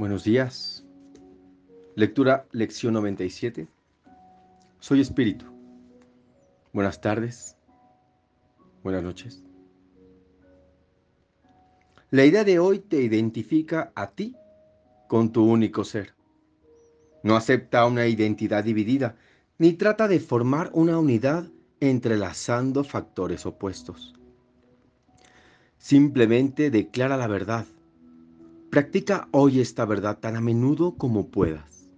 Buenos días. Lectura, lección 97. Soy espíritu. Buenas tardes. Buenas noches. La idea de hoy te identifica a ti con tu único ser. No acepta una identidad dividida, ni trata de formar una unidad entrelazando factores opuestos. Simplemente declara la verdad Practica hoy esta verdad tan a menudo como puedas,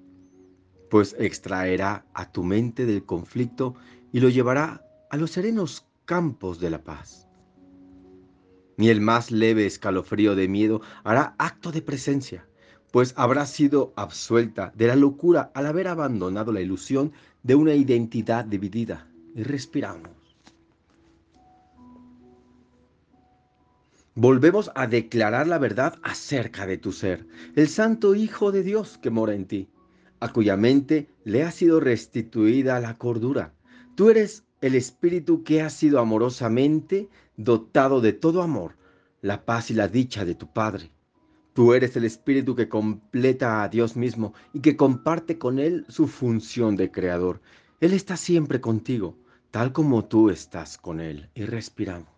pues extraerá a tu mente del conflicto y lo llevará a los serenos campos de la paz. Ni el más leve escalofrío de miedo hará acto de presencia, pues habrá sido absuelta de la locura al haber abandonado la ilusión de una identidad dividida. Y respiramos. Volvemos a declarar la verdad acerca de tu ser, el Santo Hijo de Dios que mora en ti, a cuya mente le ha sido restituida la cordura. Tú eres el Espíritu que ha sido amorosamente dotado de todo amor, la paz y la dicha de tu Padre. Tú eres el Espíritu que completa a Dios mismo y que comparte con Él su función de Creador. Él está siempre contigo, tal como tú estás con Él. Y respiramos.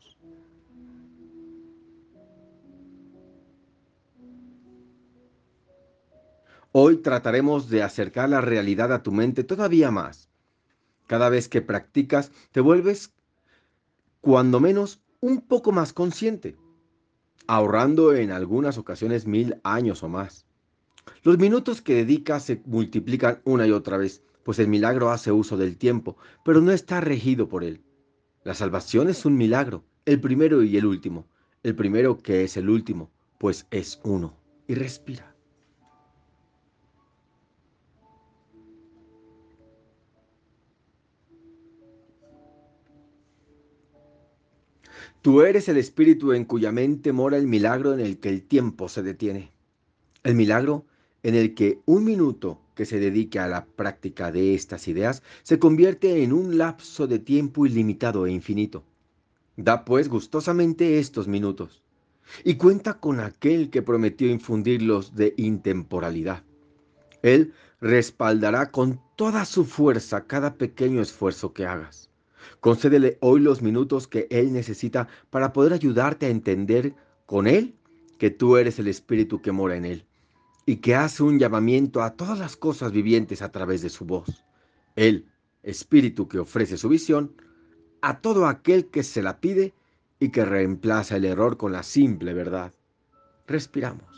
Hoy trataremos de acercar la realidad a tu mente todavía más. Cada vez que practicas, te vuelves, cuando menos, un poco más consciente, ahorrando en algunas ocasiones mil años o más. Los minutos que dedicas se multiplican una y otra vez, pues el milagro hace uso del tiempo, pero no está regido por él. La salvación es un milagro, el primero y el último. El primero que es el último, pues es uno. Y respira. Tú eres el espíritu en cuya mente mora el milagro en el que el tiempo se detiene. El milagro en el que un minuto que se dedique a la práctica de estas ideas se convierte en un lapso de tiempo ilimitado e infinito. Da pues gustosamente estos minutos y cuenta con aquel que prometió infundirlos de intemporalidad. Él respaldará con toda su fuerza cada pequeño esfuerzo que hagas. Concédele hoy los minutos que Él necesita para poder ayudarte a entender con Él que tú eres el Espíritu que mora en Él y que hace un llamamiento a todas las cosas vivientes a través de su voz. Él, Espíritu que ofrece su visión a todo aquel que se la pide y que reemplaza el error con la simple verdad. Respiramos.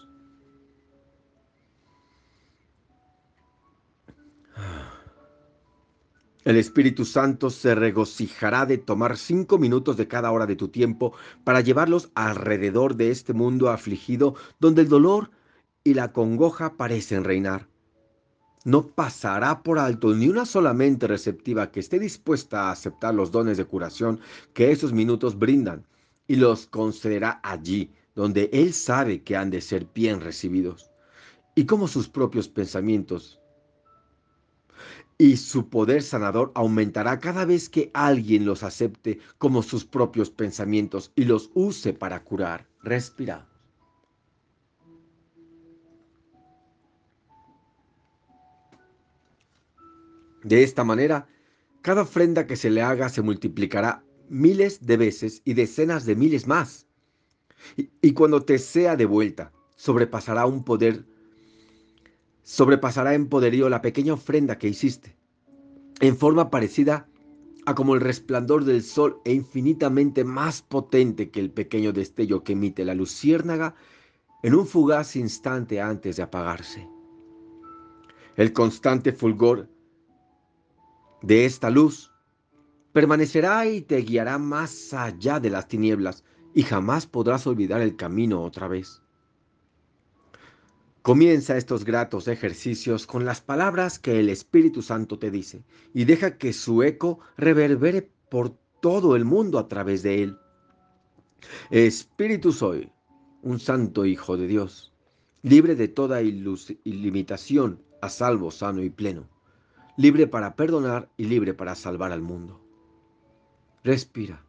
El Espíritu Santo se regocijará de tomar cinco minutos de cada hora de tu tiempo para llevarlos alrededor de este mundo afligido donde el dolor y la congoja parecen reinar. No pasará por alto ni una sola mente receptiva que esté dispuesta a aceptar los dones de curación que esos minutos brindan y los concederá allí donde Él sabe que han de ser bien recibidos y como sus propios pensamientos y su poder sanador aumentará cada vez que alguien los acepte como sus propios pensamientos y los use para curar. Respira. De esta manera, cada ofrenda que se le haga se multiplicará miles de veces y decenas de miles más. Y, y cuando te sea devuelta, sobrepasará un poder sobrepasará en poderío la pequeña ofrenda que hiciste, en forma parecida a como el resplandor del sol e infinitamente más potente que el pequeño destello que emite la luciérnaga en un fugaz instante antes de apagarse. El constante fulgor de esta luz permanecerá y te guiará más allá de las tinieblas y jamás podrás olvidar el camino otra vez. Comienza estos gratos ejercicios con las palabras que el Espíritu Santo te dice y deja que su eco reverbere por todo el mundo a través de él. Espíritu soy, un santo Hijo de Dios, libre de toda ilimitación, a salvo, sano y pleno, libre para perdonar y libre para salvar al mundo. Respira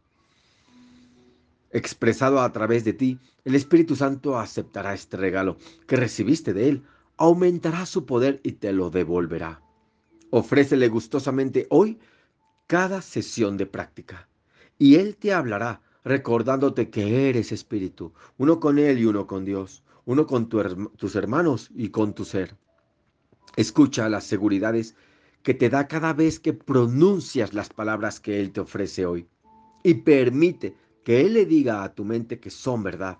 expresado a través de ti, el Espíritu Santo aceptará este regalo que recibiste de Él, aumentará su poder y te lo devolverá. Ofrécele gustosamente hoy cada sesión de práctica y Él te hablará recordándote que eres espíritu, uno con Él y uno con Dios, uno con tus hermanos y con tu ser. Escucha las seguridades que te da cada vez que pronuncias las palabras que Él te ofrece hoy y permite que Él le diga a tu mente que son verdad.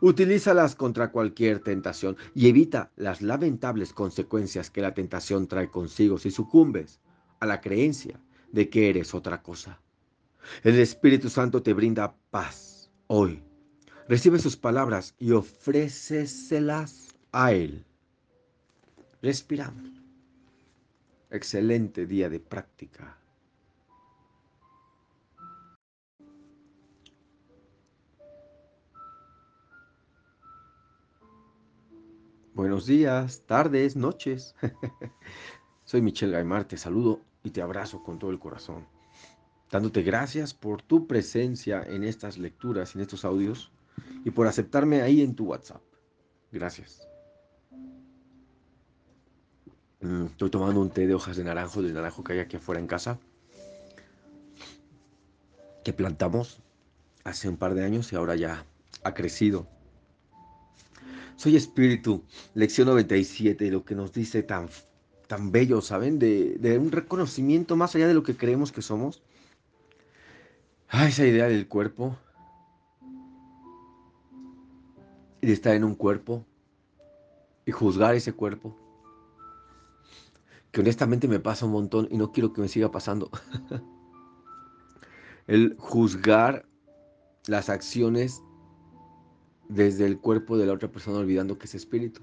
Utilízalas contra cualquier tentación y evita las lamentables consecuencias que la tentación trae consigo si sucumbes a la creencia de que eres otra cosa. El Espíritu Santo te brinda paz hoy. Recibe sus palabras y ofréceselas a Él. Respiramos. Excelente día de práctica. Buenos días, tardes, noches. Soy Michelle Gaimar, te saludo y te abrazo con todo el corazón, dándote gracias por tu presencia en estas lecturas, en estos audios y por aceptarme ahí en tu WhatsApp. Gracias. Mm, estoy tomando un té de hojas de naranjo, del naranjo que hay aquí afuera en casa, que plantamos hace un par de años y ahora ya ha crecido soy espíritu, lección 97, lo que nos dice tan, tan bello, ¿saben? De, un reconocimiento más allá de lo que creemos que somos. Ah, esa idea del cuerpo. Y de estar en un cuerpo. Y juzgar ese cuerpo. Que honestamente me pasa un montón y no quiero que me siga pasando. el juzgar las acciones desde el cuerpo de la otra persona olvidando que es espíritu.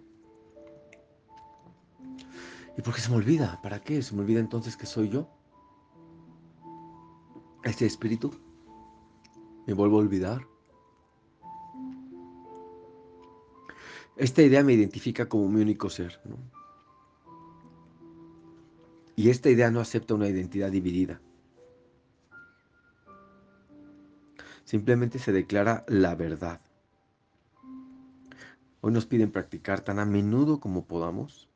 ¿Y por qué se me olvida? ¿Para qué? ¿Se me olvida entonces que soy yo? Ese espíritu. ¿Me vuelvo a olvidar? Esta idea me identifica como mi único ser. Y esta idea no acepta una identidad dividida. Simplemente se declara la verdad. Hoy nos piden practicar tan a menudo como podamos.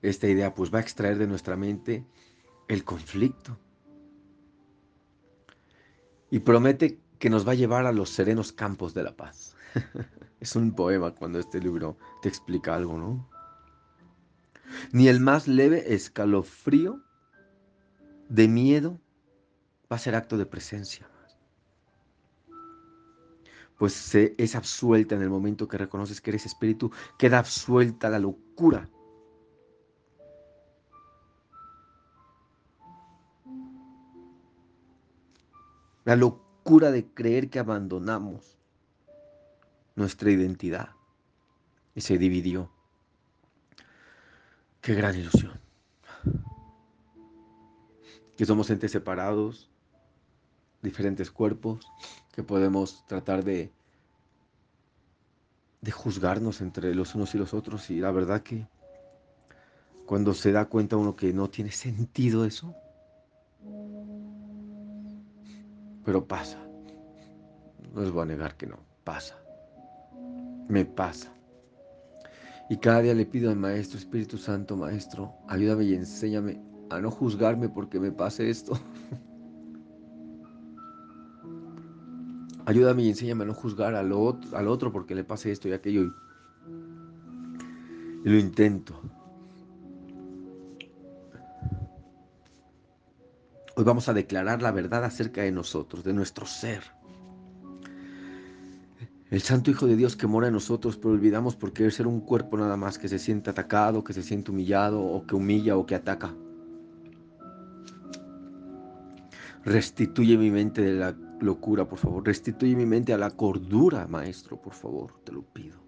Esta idea pues va a extraer de nuestra mente el conflicto. Y promete que nos va a llevar a los serenos campos de la paz. es un poema cuando este libro te explica algo, ¿no? Ni el más leve escalofrío de miedo va a ser acto de presencia pues se, es absuelta en el momento que reconoces que eres espíritu, queda absuelta la locura. La locura de creer que abandonamos nuestra identidad y se dividió. Qué gran ilusión. Que somos entes separados, diferentes cuerpos, que podemos tratar de, de juzgarnos entre los unos y los otros. Y la verdad que cuando se da cuenta uno que no tiene sentido eso, pero pasa. No les voy a negar que no, pasa. Me pasa. Y cada día le pido al Maestro, Espíritu Santo, Maestro, ayúdame y enséñame a no juzgarme porque me pase esto. Ayúdame y enséñame a no juzgar al otro, al otro porque le pase esto y aquello. Y, lo intento. Hoy vamos a declarar la verdad acerca de nosotros, de nuestro ser. El Santo Hijo de Dios que mora en nosotros, pero olvidamos por querer ser un cuerpo nada más que se siente atacado, que se siente humillado, o que humilla o que ataca. Restituye mi mente de la locura, por favor. Restituye mi mente a la cordura, Maestro, por favor, te lo pido.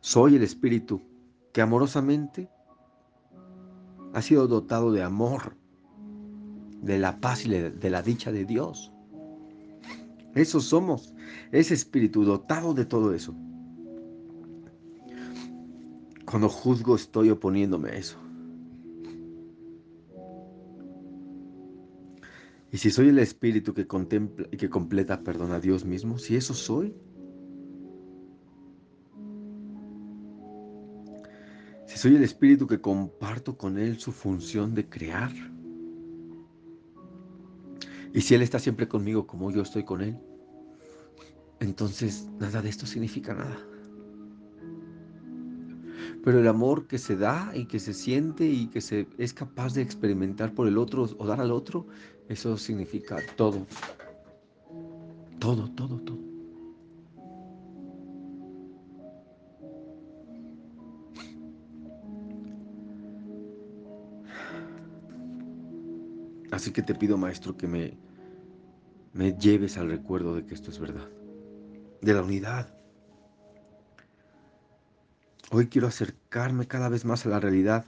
Soy el Espíritu que amorosamente ha sido dotado de amor, de la paz y de la dicha de Dios. Eso somos, ese Espíritu dotado de todo eso. Cuando juzgo estoy oponiéndome a eso. Y si soy el espíritu que contempla y que completa, perdón, a Dios mismo, si eso soy, si soy el espíritu que comparto con Él su función de crear, y si Él está siempre conmigo como yo estoy con Él, entonces nada de esto significa nada. Pero el amor que se da y que se siente y que se es capaz de experimentar por el otro o dar al otro, eso significa todo. Todo, todo, todo. Así que te pido, Maestro, que me, me lleves al recuerdo de que esto es verdad, de la unidad. Hoy quiero acercarme cada vez más a la realidad.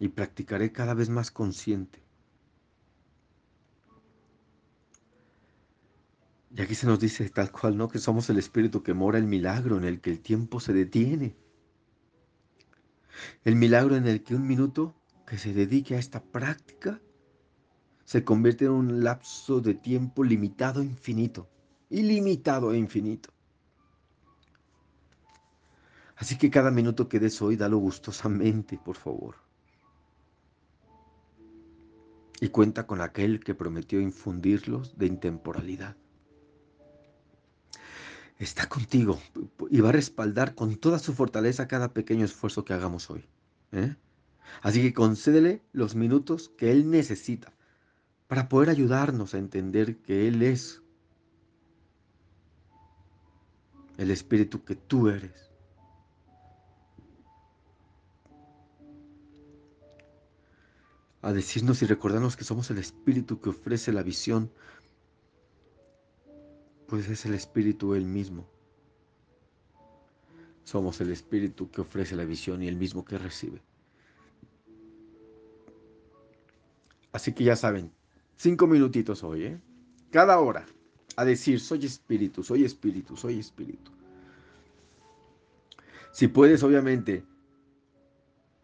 Y practicaré cada vez más consciente. Y aquí se nos dice tal cual, ¿no? Que somos el espíritu que mora el milagro en el que el tiempo se detiene. El milagro en el que un minuto que se dedique a esta práctica se convierte en un lapso de tiempo limitado infinito. Ilimitado e infinito. Así que cada minuto que des hoy, dalo gustosamente, por favor. Y cuenta con aquel que prometió infundirlos de intemporalidad. Está contigo y va a respaldar con toda su fortaleza cada pequeño esfuerzo que hagamos hoy. ¿eh? Así que concédele los minutos que Él necesita para poder ayudarnos a entender que Él es el Espíritu que tú eres. A decirnos y recordarnos que somos el Espíritu que ofrece la visión, pues es el Espíritu Él mismo. Somos el Espíritu que ofrece la visión y el mismo que recibe. Así que ya saben, cinco minutitos hoy, ¿eh? Cada hora, a decir, soy espíritu, soy espíritu, soy espíritu. Si puedes, obviamente,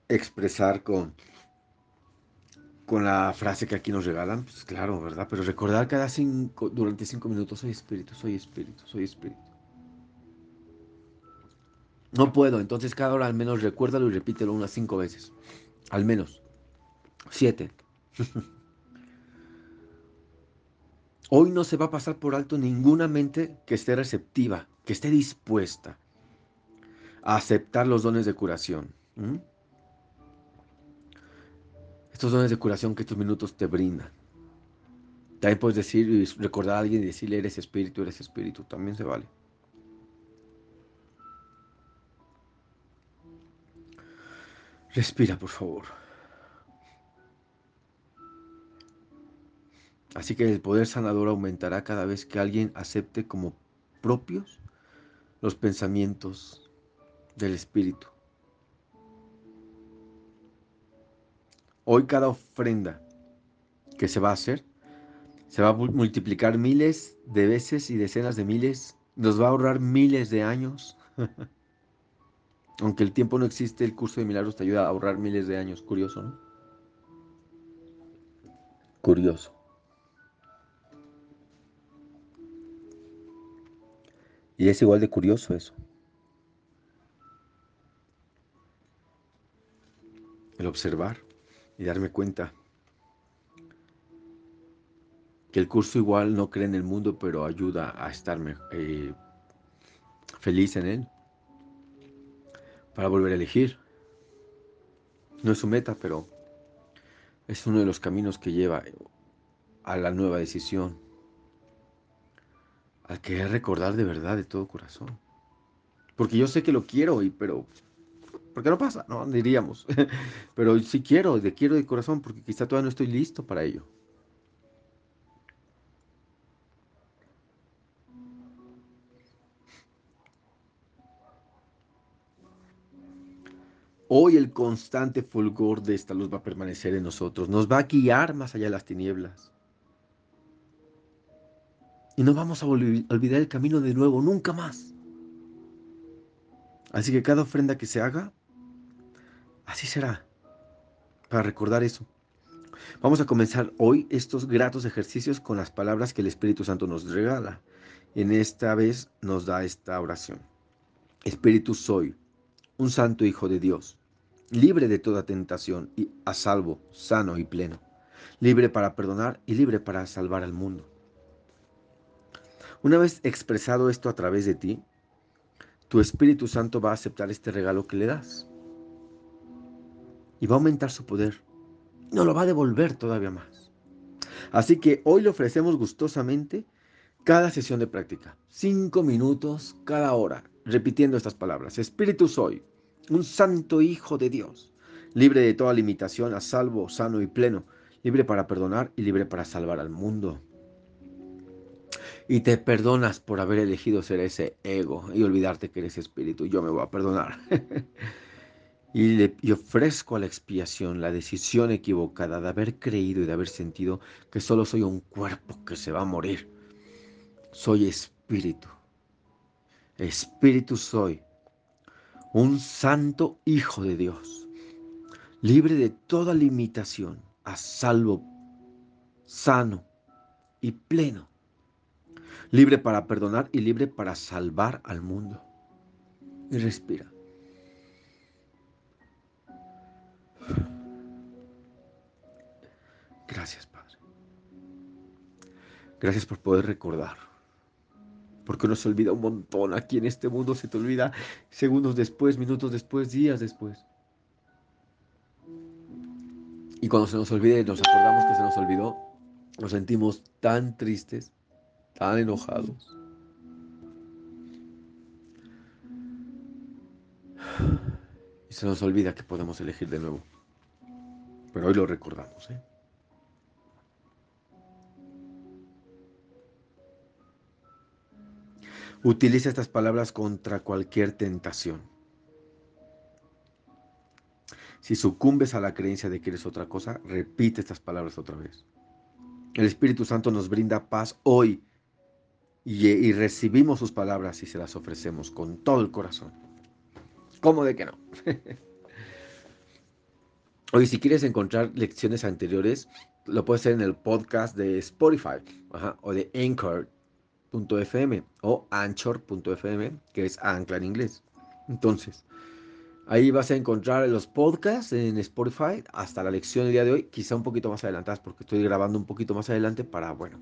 expresar con, con la frase que aquí nos regalan, pues claro, ¿verdad? Pero recordar cada cinco, durante cinco minutos, soy espíritu, soy espíritu, soy espíritu. No puedo, entonces cada hora al menos recuérdalo y repítelo unas cinco veces. Al menos. Siete. Hoy no se va a pasar por alto ninguna mente que esté receptiva, que esté dispuesta a aceptar los dones de curación. Estos dones de curación que estos minutos te brindan. También puedes decir y recordar a alguien y decirle eres espíritu, eres espíritu. También se vale. Respira, por favor. Así que el poder sanador aumentará cada vez que alguien acepte como propios los pensamientos del Espíritu. Hoy cada ofrenda que se va a hacer se va a multiplicar miles de veces y decenas de miles. Nos va a ahorrar miles de años. Aunque el tiempo no existe, el curso de milagros te ayuda a ahorrar miles de años. Curioso, ¿no? Curioso. Y es igual de curioso eso. El observar y darme cuenta que el curso igual no cree en el mundo, pero ayuda a estar eh, feliz en él, para volver a elegir. No es su meta, pero es uno de los caminos que lleva a la nueva decisión, al querer recordar de verdad, de todo corazón. Porque yo sé que lo quiero, y, pero ¿por qué no pasa? No, diríamos. pero sí quiero, de quiero de corazón, porque quizá todavía no estoy listo para ello. Hoy el constante fulgor de esta luz va a permanecer en nosotros, nos va a guiar más allá de las tinieblas. Y no vamos a olvidar el camino de nuevo, nunca más. Así que cada ofrenda que se haga, así será, para recordar eso. Vamos a comenzar hoy estos gratos ejercicios con las palabras que el Espíritu Santo nos regala. En esta vez nos da esta oración. Espíritu soy, un santo Hijo de Dios, libre de toda tentación y a salvo, sano y pleno, libre para perdonar y libre para salvar al mundo. Una vez expresado esto a través de ti, tu Espíritu Santo va a aceptar este regalo que le das y va a aumentar su poder. No lo va a devolver todavía más. Así que hoy le ofrecemos gustosamente cada sesión de práctica, cinco minutos cada hora, repitiendo estas palabras. Espíritu soy, un santo Hijo de Dios, libre de toda limitación, a salvo, sano y pleno, libre para perdonar y libre para salvar al mundo. Y te perdonas por haber elegido ser ese ego y olvidarte que eres espíritu. Yo me voy a perdonar. y, le, ofrezco a la expiación la decisión equivocada de haber creído y de haber sentido que solo soy un cuerpo que se va a morir. Soy espíritu. Espíritu soy un santo Hijo de Dios, libre de toda limitación, a salvo, sano y pleno, libre para perdonar y libre para salvar al mundo. Y respira. Gracias, Padre. Gracias por poder recordar porque uno se olvida un montón. Aquí en este mundo se te olvida segundos después, minutos después, días después. Y cuando se nos olvida y nos acordamos que se nos olvidó, nos sentimos tan tristes, tan enojados. Y se nos olvida que podemos elegir de nuevo. Pero hoy lo recordamos, ¿eh? Utiliza estas palabras contra cualquier tentación. Si sucumbes a la creencia de que eres otra cosa, repite estas palabras otra vez. El Espíritu Santo nos brinda paz hoy y, recibimos sus palabras y se las ofrecemos con todo el corazón. ¿Cómo de que no? Hoy, si quieres encontrar lecciones anteriores, lo puedes hacer en el podcast de Spotify o de Anchor .fm o anchor.fm, que es ancla en inglés. Entonces, ahí vas a encontrar los podcasts en Spotify hasta la lección del día de hoy, quizá un poquito más adelantadas porque estoy grabando un poquito más adelante para, bueno,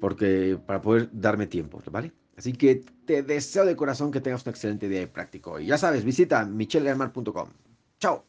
porque para poder darme tiempo, ¿vale? Así que te deseo de corazón que tengas un excelente día de práctico. Y ya sabes, visita michellearmar.com. Chao.